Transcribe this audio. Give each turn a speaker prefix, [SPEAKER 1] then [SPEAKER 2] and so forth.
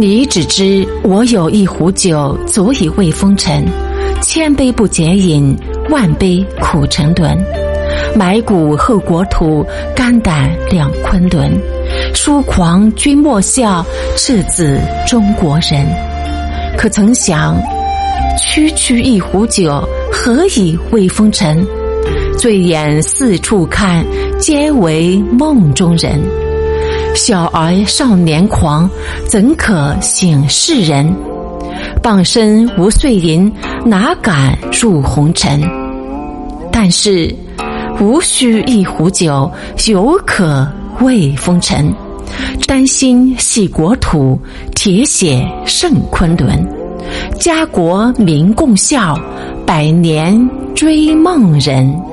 [SPEAKER 1] 你只知我有一壶酒，足以慰风尘。千杯不解饮，万杯苦沉沦。埋骨后国土，肝胆两昆仑。疏狂君莫笑，赤子中国人。可曾想，区区一壶酒，何以慰风尘？醉眼四处看，皆为梦中人。小儿少年狂，怎可醒世人？傍身无碎银，哪敢入红尘？但是无需一壶酒，犹可慰风尘。丹心系国土，铁血胜昆仑。家国民共笑，百年追梦人。